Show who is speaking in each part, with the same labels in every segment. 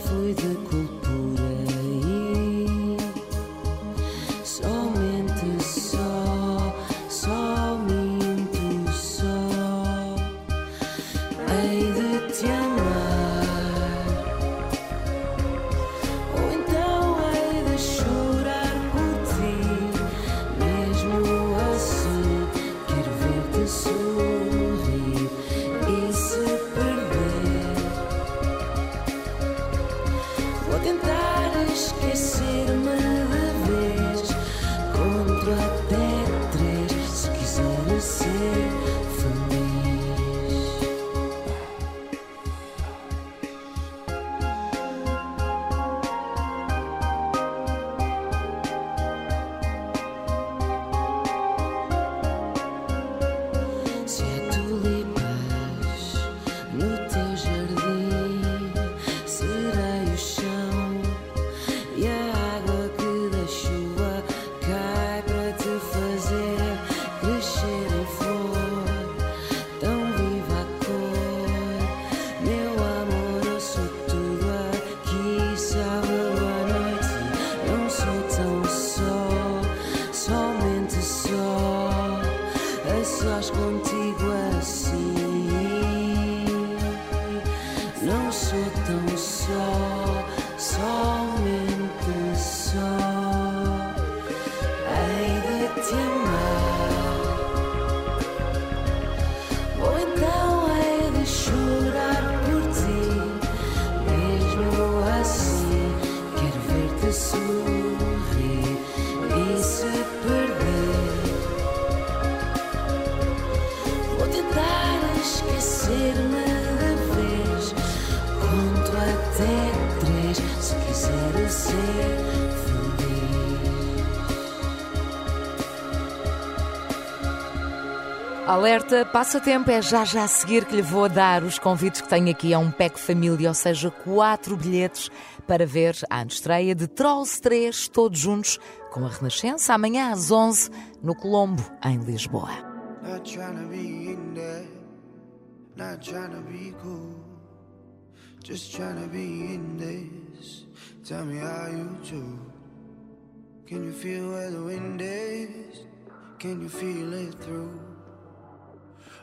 Speaker 1: 所以。Alerta, passatempo é já já a seguir que lhe vou dar os convites que tenho aqui a um PEC Família, ou seja, quatro bilhetes para ver a estreia de Trolls 3, todos juntos, com a Renascença, amanhã às 11, no Colombo, em Lisboa. Can you feel where the wind is? Can you feel it through?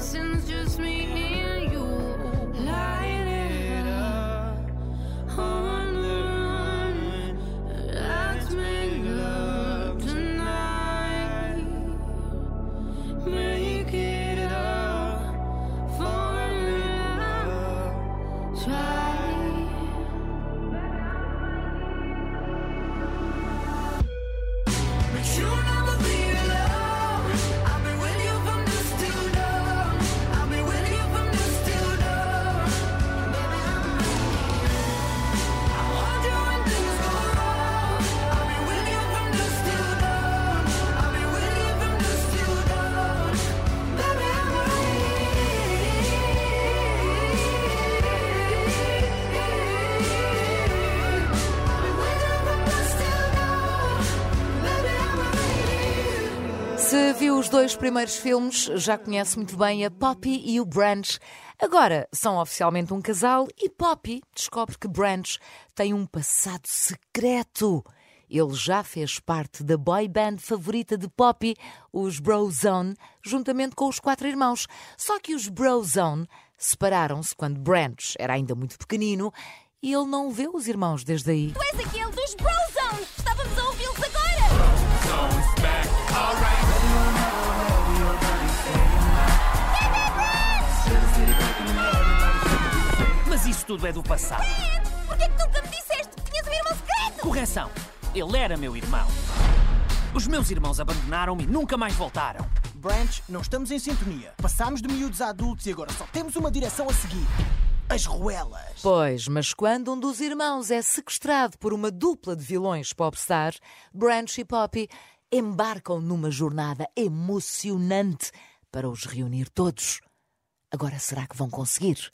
Speaker 1: lessons, just me and you.
Speaker 2: Dois primeiros filmes, já conhece muito bem a Poppy e o Branch. Agora são oficialmente um casal e Poppy descobre que Branch tem um passado secreto. Ele já fez parte da boy band favorita de Poppy, os Brozone, juntamente com os quatro irmãos. Só que os Brozone separaram-se quando Branch era ainda muito pequenino e ele não vê os irmãos desde aí.
Speaker 3: Tu és aquele dos Brozone! Estávamos a ouvi-los
Speaker 4: isso tudo é do passado.
Speaker 3: Porquê que nunca me disseste que tinhas um irmão secreto?
Speaker 4: Correção, ele era meu irmão. Os meus irmãos abandonaram-me e nunca mais voltaram.
Speaker 5: Branch, não estamos em sintonia. Passámos de miúdos a adultos e agora só temos uma direção a seguir. As ruelas.
Speaker 2: Pois, mas quando um dos irmãos é sequestrado por uma dupla de vilões popstar, Branch e Poppy embarcam numa jornada emocionante para os reunir todos. Agora será que vão conseguir?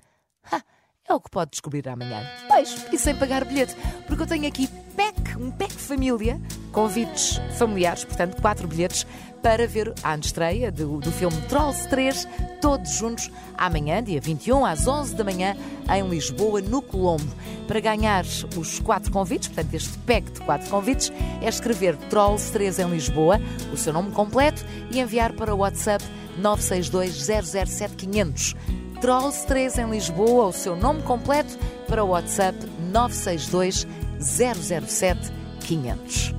Speaker 2: Ha, é o que pode descobrir amanhã. Pois, e sem pagar bilhete, porque eu tenho aqui pack, um pack família, convites familiares, portanto, quatro bilhetes para ver a estreia do, do filme Trolls 3, todos juntos, amanhã, dia 21, às 11 da manhã, em Lisboa, no Colombo. Para ganhar os quatro convites, portanto, este pack de quatro convites, é escrever Trolls 3 em Lisboa, o seu nome completo, e enviar para o WhatsApp 962 007 500. Trolls 3 em Lisboa, o seu nome completo, para o WhatsApp 962 007 500.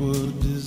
Speaker 6: world was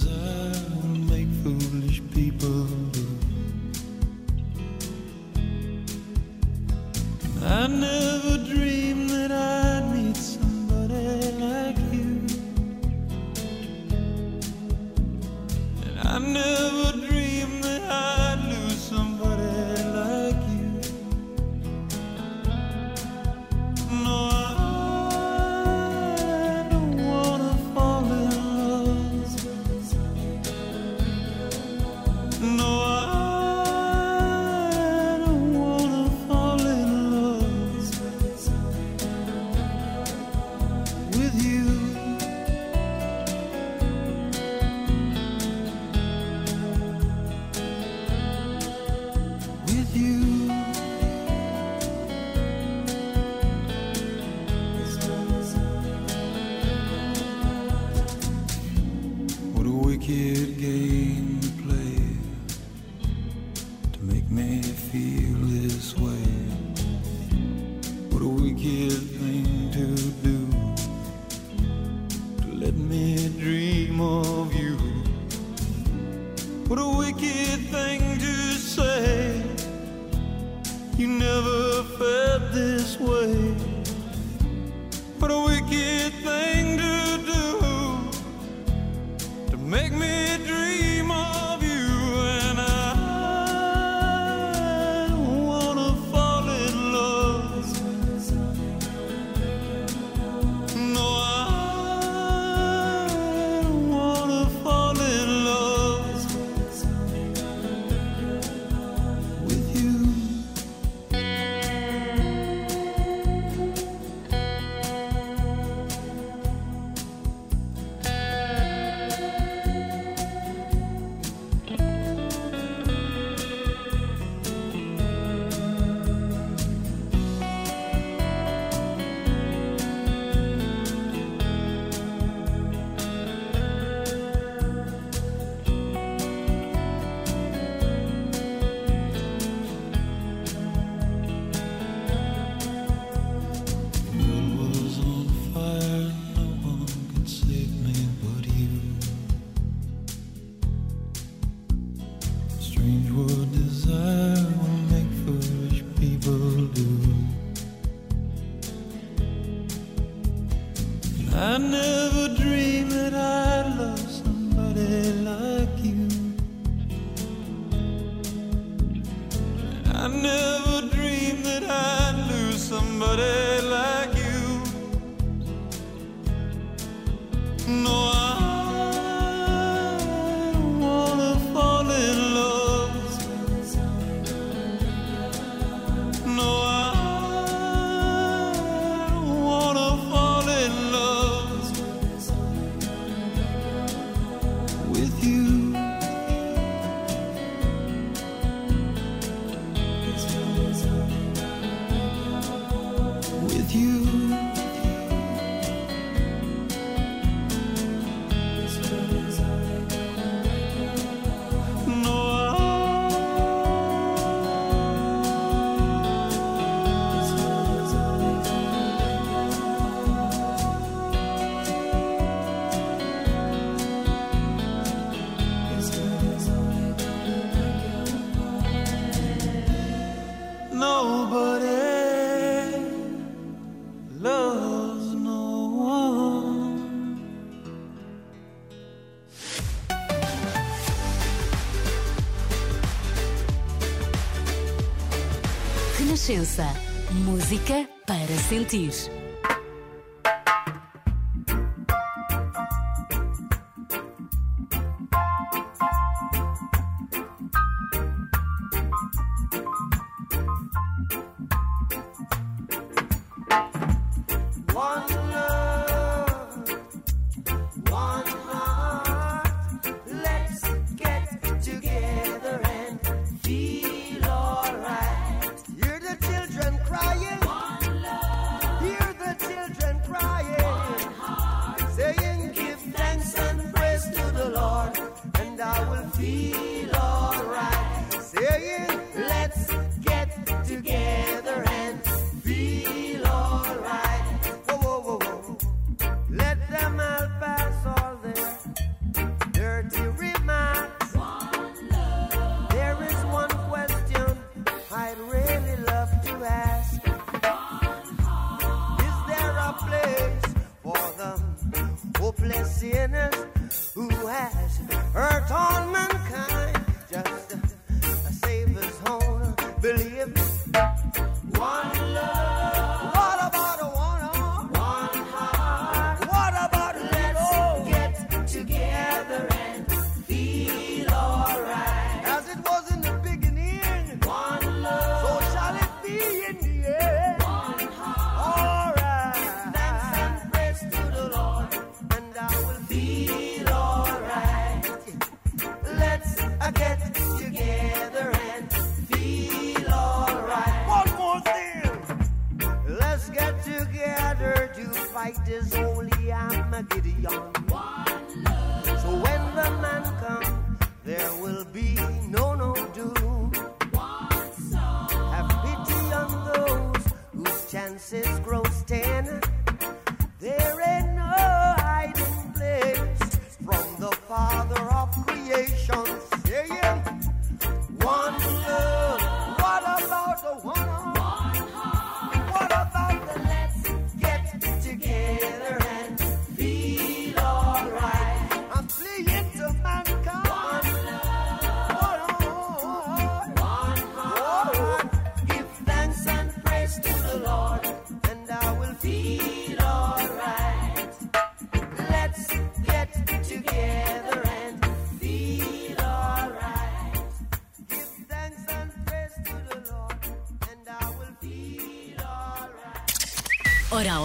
Speaker 6: I never dreamed that I'd lose somebody like you. No,
Speaker 7: Renascença. Música para sentir.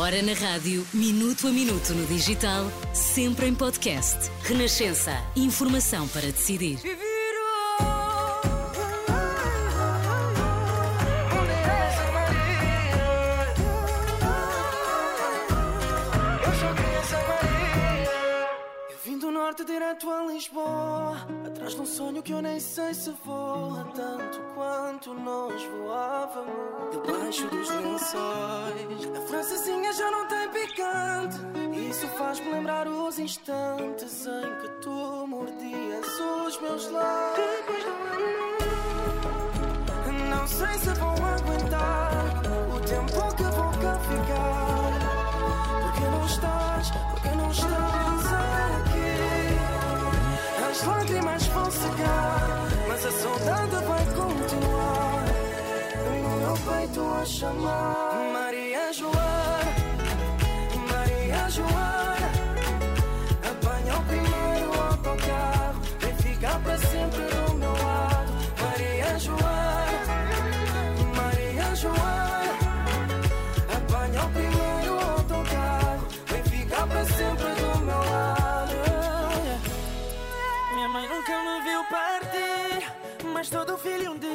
Speaker 7: Agora na rádio, minuto a minuto no digital, sempre em podcast. Renascença. Informação para decidir.
Speaker 8: Eu vim do norte Direto a Lisboa, atrás de um sonho que eu nem sei se vou. Peito a chamar. Maria Joana, Maria Joana, apanha o primeiro autocarro, vem ficar para sempre do meu lado. Maria Joana, Maria Joana, apanha o primeiro autocarro, vem ficar para sempre do meu lado. Minha mãe nunca me viu partir, mas todo filho um dia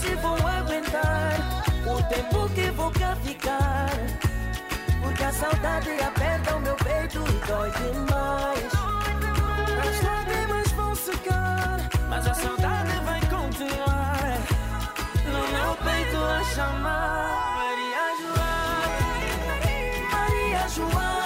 Speaker 8: se vou aguentar o tempo que vou cá ficar. Porque a saudade aperta o meu peito e dói demais. As lágrimas vão secar, mas a saudade vai continuar. No meu peito a chamar. Maria Joana, Maria Joana.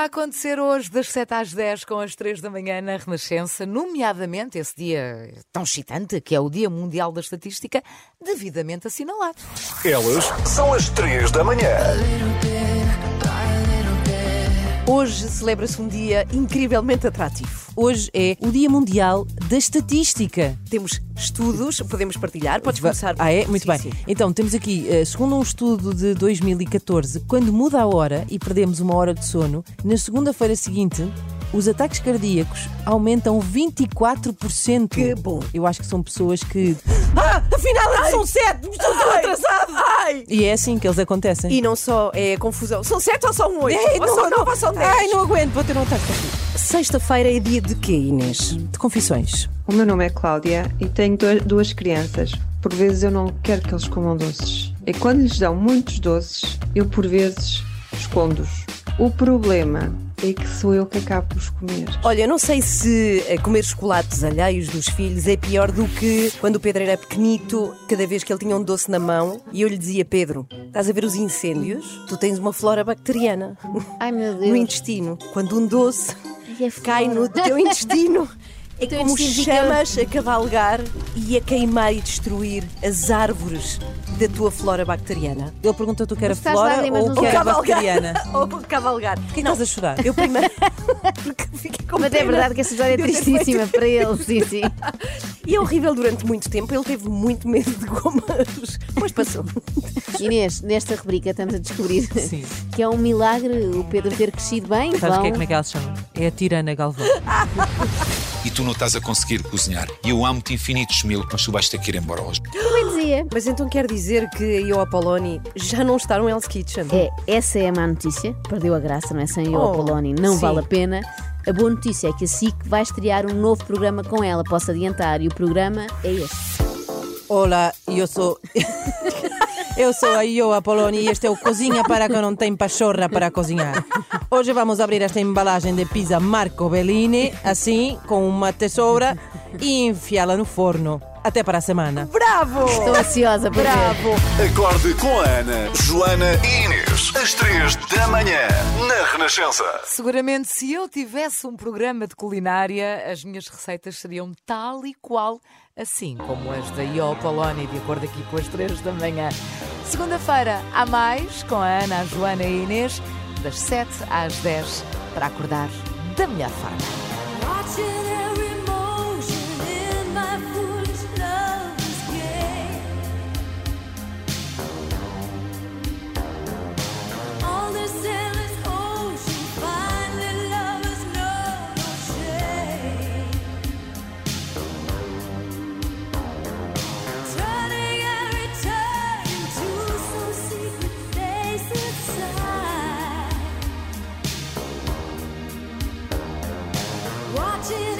Speaker 8: A
Speaker 2: acontecer hoje, das 7 às 10, com as 3 da manhã na Renascença, nomeadamente esse dia tão excitante, que é o Dia Mundial da Estatística, devidamente assinalado.
Speaker 9: Elas são as três da manhã.
Speaker 2: Hoje celebra-se um dia incrivelmente atrativo.
Speaker 10: Hoje é o Dia Mundial da Estatística.
Speaker 2: Temos estudos, podemos partilhar, podes começar.
Speaker 10: Ah, é? Muito
Speaker 2: Sim,
Speaker 10: bem.
Speaker 2: sim.
Speaker 10: Então, temos aqui, eh, segundo um estudo de 2014, quando muda a hora e perdemos uma hora de sono, na segunda-feira seguinte, os ataques cardíacos aumentam 24%.
Speaker 2: Que bom.
Speaker 10: Eu acho que são pessoas que.
Speaker 11: Ah, afinal são sete! Estou tão atrasado! Ai!
Speaker 10: E é assim que eles acontecem.
Speaker 11: E não só é confusão. São sete ou são oito?
Speaker 10: Ei,
Speaker 11: ou são nove ou são dez?
Speaker 10: Ai, não aguento, vou ter um ataque cardíaco.
Speaker 11: Sexta-feira é dia de quê, Inês?
Speaker 10: De confissões.
Speaker 12: O meu nome é Cláudia e tenho duas crianças. Por vezes eu não quero que eles comam doces. E quando lhes dão muitos doces, eu por vezes escondo-os. O problema é que sou eu que acabo por os comer.
Speaker 11: Olha, eu não sei se eh, comer chocolates alheios dos filhos é pior do que quando o Pedro era pequenito, cada vez que ele tinha um doce na mão e eu lhe dizia: Pedro, estás a ver os incêndios? Tu tens uma flora bacteriana
Speaker 13: Ai meu
Speaker 11: no
Speaker 13: Deus.
Speaker 11: intestino. Quando um doce
Speaker 13: Ai,
Speaker 11: cai no teu intestino. É
Speaker 13: teu
Speaker 11: como chamas a cavalgar e a queimar e destruir as árvores da tua flora bacteriana.
Speaker 10: Ele perguntou-te o que era flora ou o que era bacteriana.
Speaker 11: Ou cavalgar.
Speaker 10: Por que estás a chorar?
Speaker 11: Eu primeiro. Porque fiquei com
Speaker 13: Mas é
Speaker 11: pena
Speaker 13: verdade que essa história é tristíssima para ele, sim, sim.
Speaker 11: E é horrível durante muito tempo. Ele teve muito medo de gomas. Mas passou.
Speaker 13: Inês, nesta rubrica estamos a descobrir que é um milagre o Pedro ter crescido bem.
Speaker 10: Sabes
Speaker 13: Vão-
Speaker 10: que é, como é que ela se chama? É a tirana Galvão.
Speaker 14: E tu não estás a conseguir cozinhar. E eu amo-te infinitos mil, mas tu vais ter que ir embora hoje.
Speaker 13: Também dizia.
Speaker 11: Mas então quer dizer que a Io Apoloni já não está no Hell's Kitchen?
Speaker 13: É, essa é a má notícia. Perdeu a graça, não é? Sem
Speaker 11: Oh,
Speaker 13: o Apoloni, não
Speaker 11: sim.
Speaker 13: vale a pena. A boa notícia é que a SIC vai estrear um novo programa com ela, posso adiantar, e o programa é este.
Speaker 10: Olá, eu sou. Eu sou a Io Apoloni e este é o Cozinha para que não tem pachorra para cozinhar. Hoje vamos abrir esta embalagem de pizza Marco Bellini, assim, com uma tesoura e enfiá-la no forno. Até para a semana.
Speaker 11: Bravo!
Speaker 13: Estou ansiosa por
Speaker 11: Bravo!
Speaker 9: Acorde com a Ana, Joana e Inês. Às três da manhã, na Renascença.
Speaker 2: Seguramente, se eu tivesse um programa de culinária, as minhas receitas seriam tal e qual, assim como as da Io Poloni, de acordo aqui com as três da manhã. Segunda-feira, há mais, com a Ana, a Joana e a Inês, das 7 às 10, para acordar da melhor forma.
Speaker 15: 지나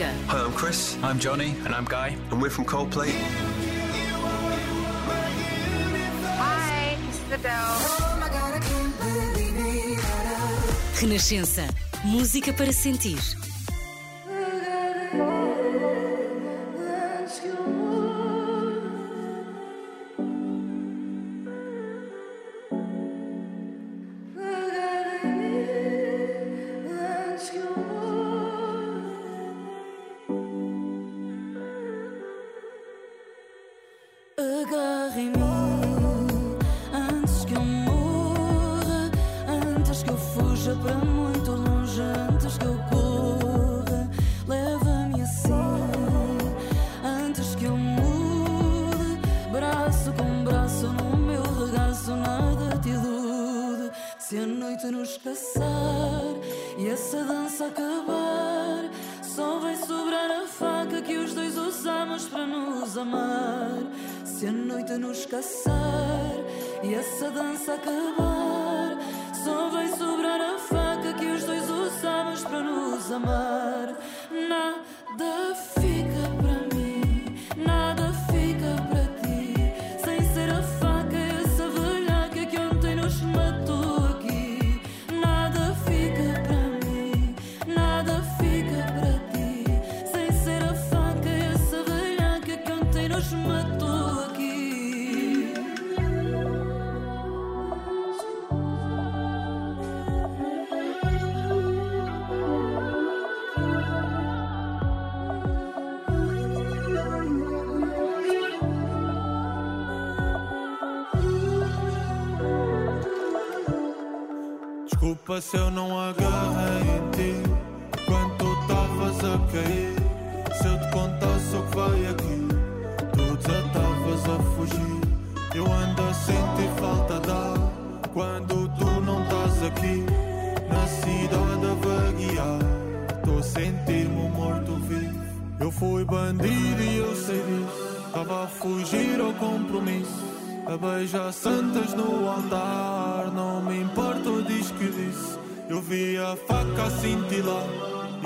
Speaker 16: Nossa música.
Speaker 17: Hi, I'm Chris. I'm Johnny. And I'm Guy. And we're from Coldplay.
Speaker 18: Hi, this is Adele.
Speaker 16: Renascença. Música para sentir.
Speaker 19: Se
Speaker 6: eu não agarrei em ti Quando tu estavas a cair? Se eu te contasse o que vai aqui Tu desatavas a fugir. Eu ando a sentir falta de ar Quando tu não estás aqui. Na cidade a vaguear Estou a sentir-me morto-vivo Eu fui bandido e eu sei disso. Estava a fugir ao compromisso A beijar santas no altar. Eu vi a faca a cintilar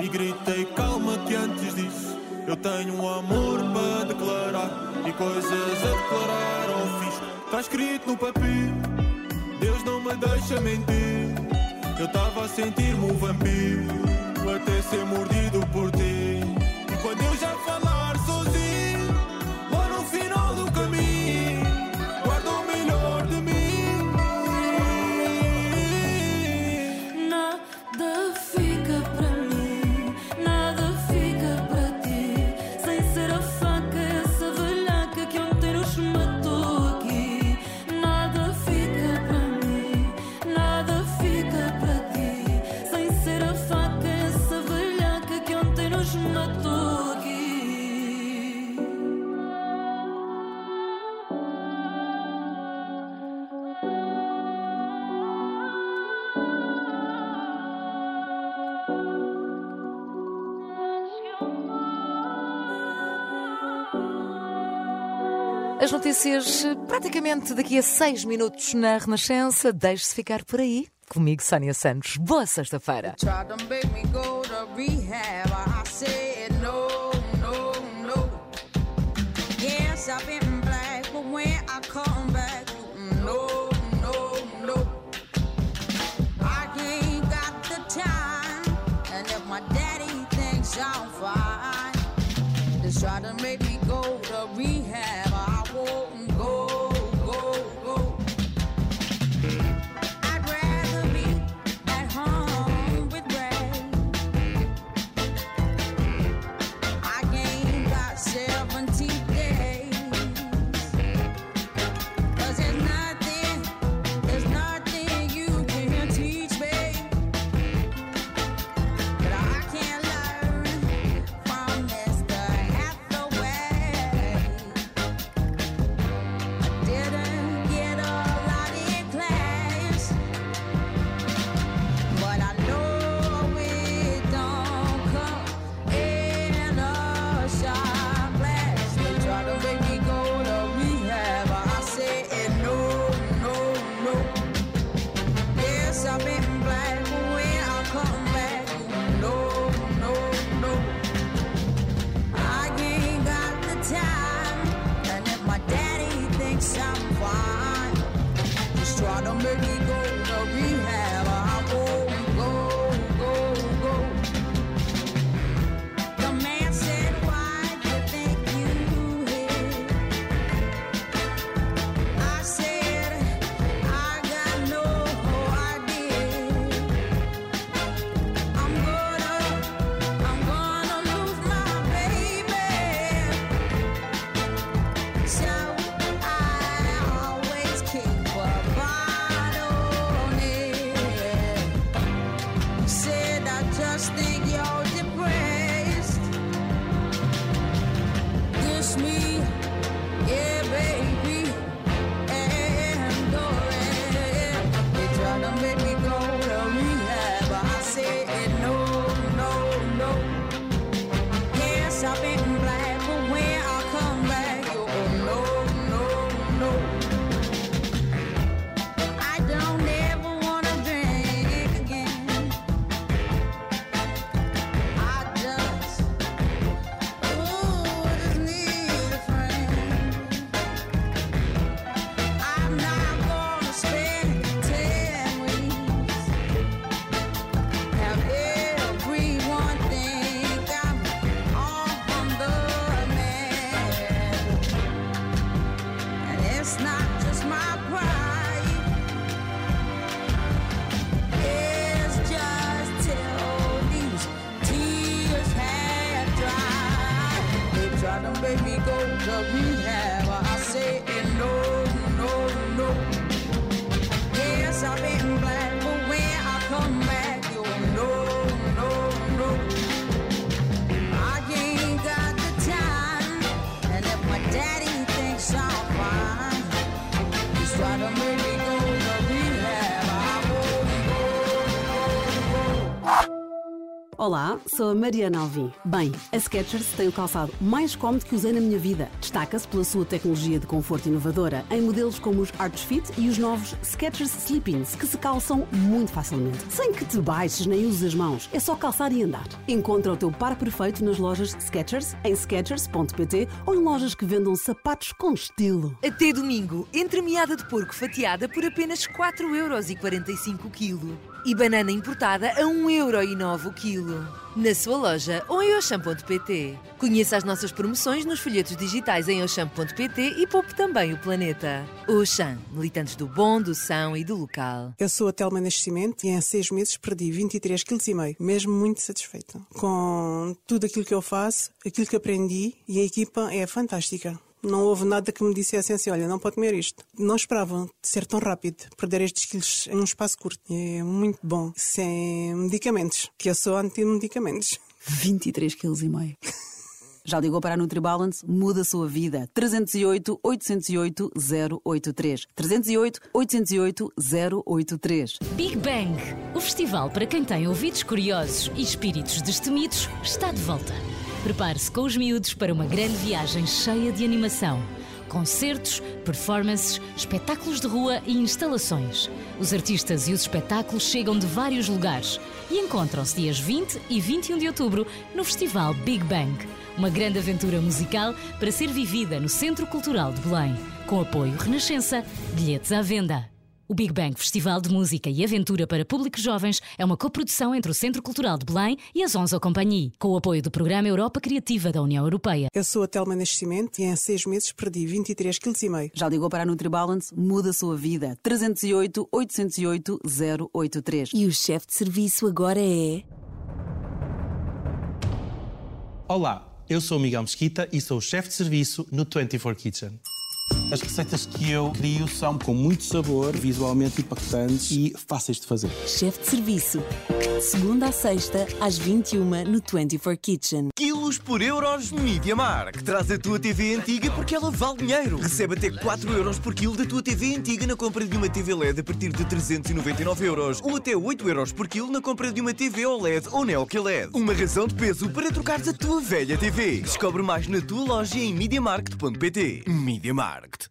Speaker 6: e gritei calma que antes disso eu tenho um amor para declarar e coisas a declarar ao fiz. Está escrito no papel, Deus não me deixa mentir. Eu estava a sentir-me um vampiro até ser mordido por ti. E quando eu já
Speaker 2: falei notícias praticamente daqui a seis minutos na Renascença. Deixe-se ficar por aí. Comigo, Sónia Santos. Boa sexta-feira.
Speaker 20: try to make
Speaker 21: remember sou a Mariana Alvim. Bem, a Skechers tem o calçado mais cómodo que usei na minha vida. Destaca-se pela sua tecnologia de conforto inovadora em modelos como os Arch Fit e os novos Skechers Slip-ins, que se calçam muito facilmente. Sem que te baixes nem uses as mãos, é só calçar e andar. Encontra o teu par perfeito nas lojas Skechers, em skechers.pt ou em lojas que vendam sapatos com estilo.
Speaker 22: Até domingo, entremeada de porco fatiada por apenas 4,45€ o quilo. E banana importada a 1,09€ o quilo. Na sua loja ou em Oxam.pt. Conheça as nossas promoções nos folhetos digitais em Oxam.pt e poupe também o planeta. Oxam, militantes do bom, do são e do local.
Speaker 23: Eu sou a Telma Nascimento e em seis meses perdi 23,5 kg, mesmo muito satisfeita. Com tudo aquilo que eu faço, aquilo que aprendi e a equipa é fantástica. Não houve nada que me dissesse assim, olha, não pode comer isto. Não esperavam ser tão rápido, perder estes quilos em um espaço curto. É muito bom, sem medicamentos, que eu sou anti-medicamentos.
Speaker 21: 23 kg e meio. Já ligou para a NutriBalance? Muda a sua vida. 308 808 083. 308 808 083.
Speaker 16: Big Bang, o festival para quem tem ouvidos curiosos e espíritos destemidos, está de volta. Prepare-se com os miúdos para uma grande viagem cheia de animação. Concertos, performances, espetáculos de rua e instalações. Os artistas e os espetáculos chegam de vários lugares e encontram-se dias 20 e 21 de outubro no Festival Big Bang. Uma grande aventura musical para ser vivida no Centro Cultural de Belém. Com apoio Renascença, bilhetes à venda. O Big Bang Festival de Música e Aventura para Públicos Jovens é uma coprodução entre o Centro Cultural de Belém e a Zonzo Companhia, com o apoio do Programa Europa Criativa da União Europeia.
Speaker 23: Eu sou a Telma Nascimento e em seis meses perdi 23,5 kg.
Speaker 21: Já ligou para a NutriBalance? Muda a sua vida. 308 808 083.
Speaker 24: E o chefe de serviço agora é.
Speaker 17: Olá, eu sou o Miguel Mesquita e sou o chefe de serviço no 24 Kitchen. As receitas que eu crio são com muito sabor, visualmente impactantes e fáceis de fazer.
Speaker 24: Chefe de serviço. Segunda a sexta, às 21 no 24 Kitchen.
Speaker 25: Quilos por euros Media Mark. Traz a tua TV antiga porque ela vale dinheiro. Recebe até 4 euros por quilo da tua TV antiga na compra de uma TV LED a partir de 399 euros. Ou até 8 euros por quilo na compra de uma TV OLED ou Neo QLED. Uma razão de peso para trocares a tua velha TV. Descobre mais na tua loja em MediaMarkt.pt. Media Markt.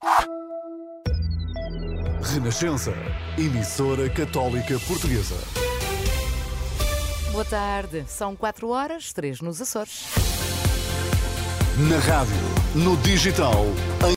Speaker 2: Renascença, emissora católica portuguesa.
Speaker 22: Boa tarde, são 4 horas, 3 nos Açores.
Speaker 2: Na rádio, no digital, em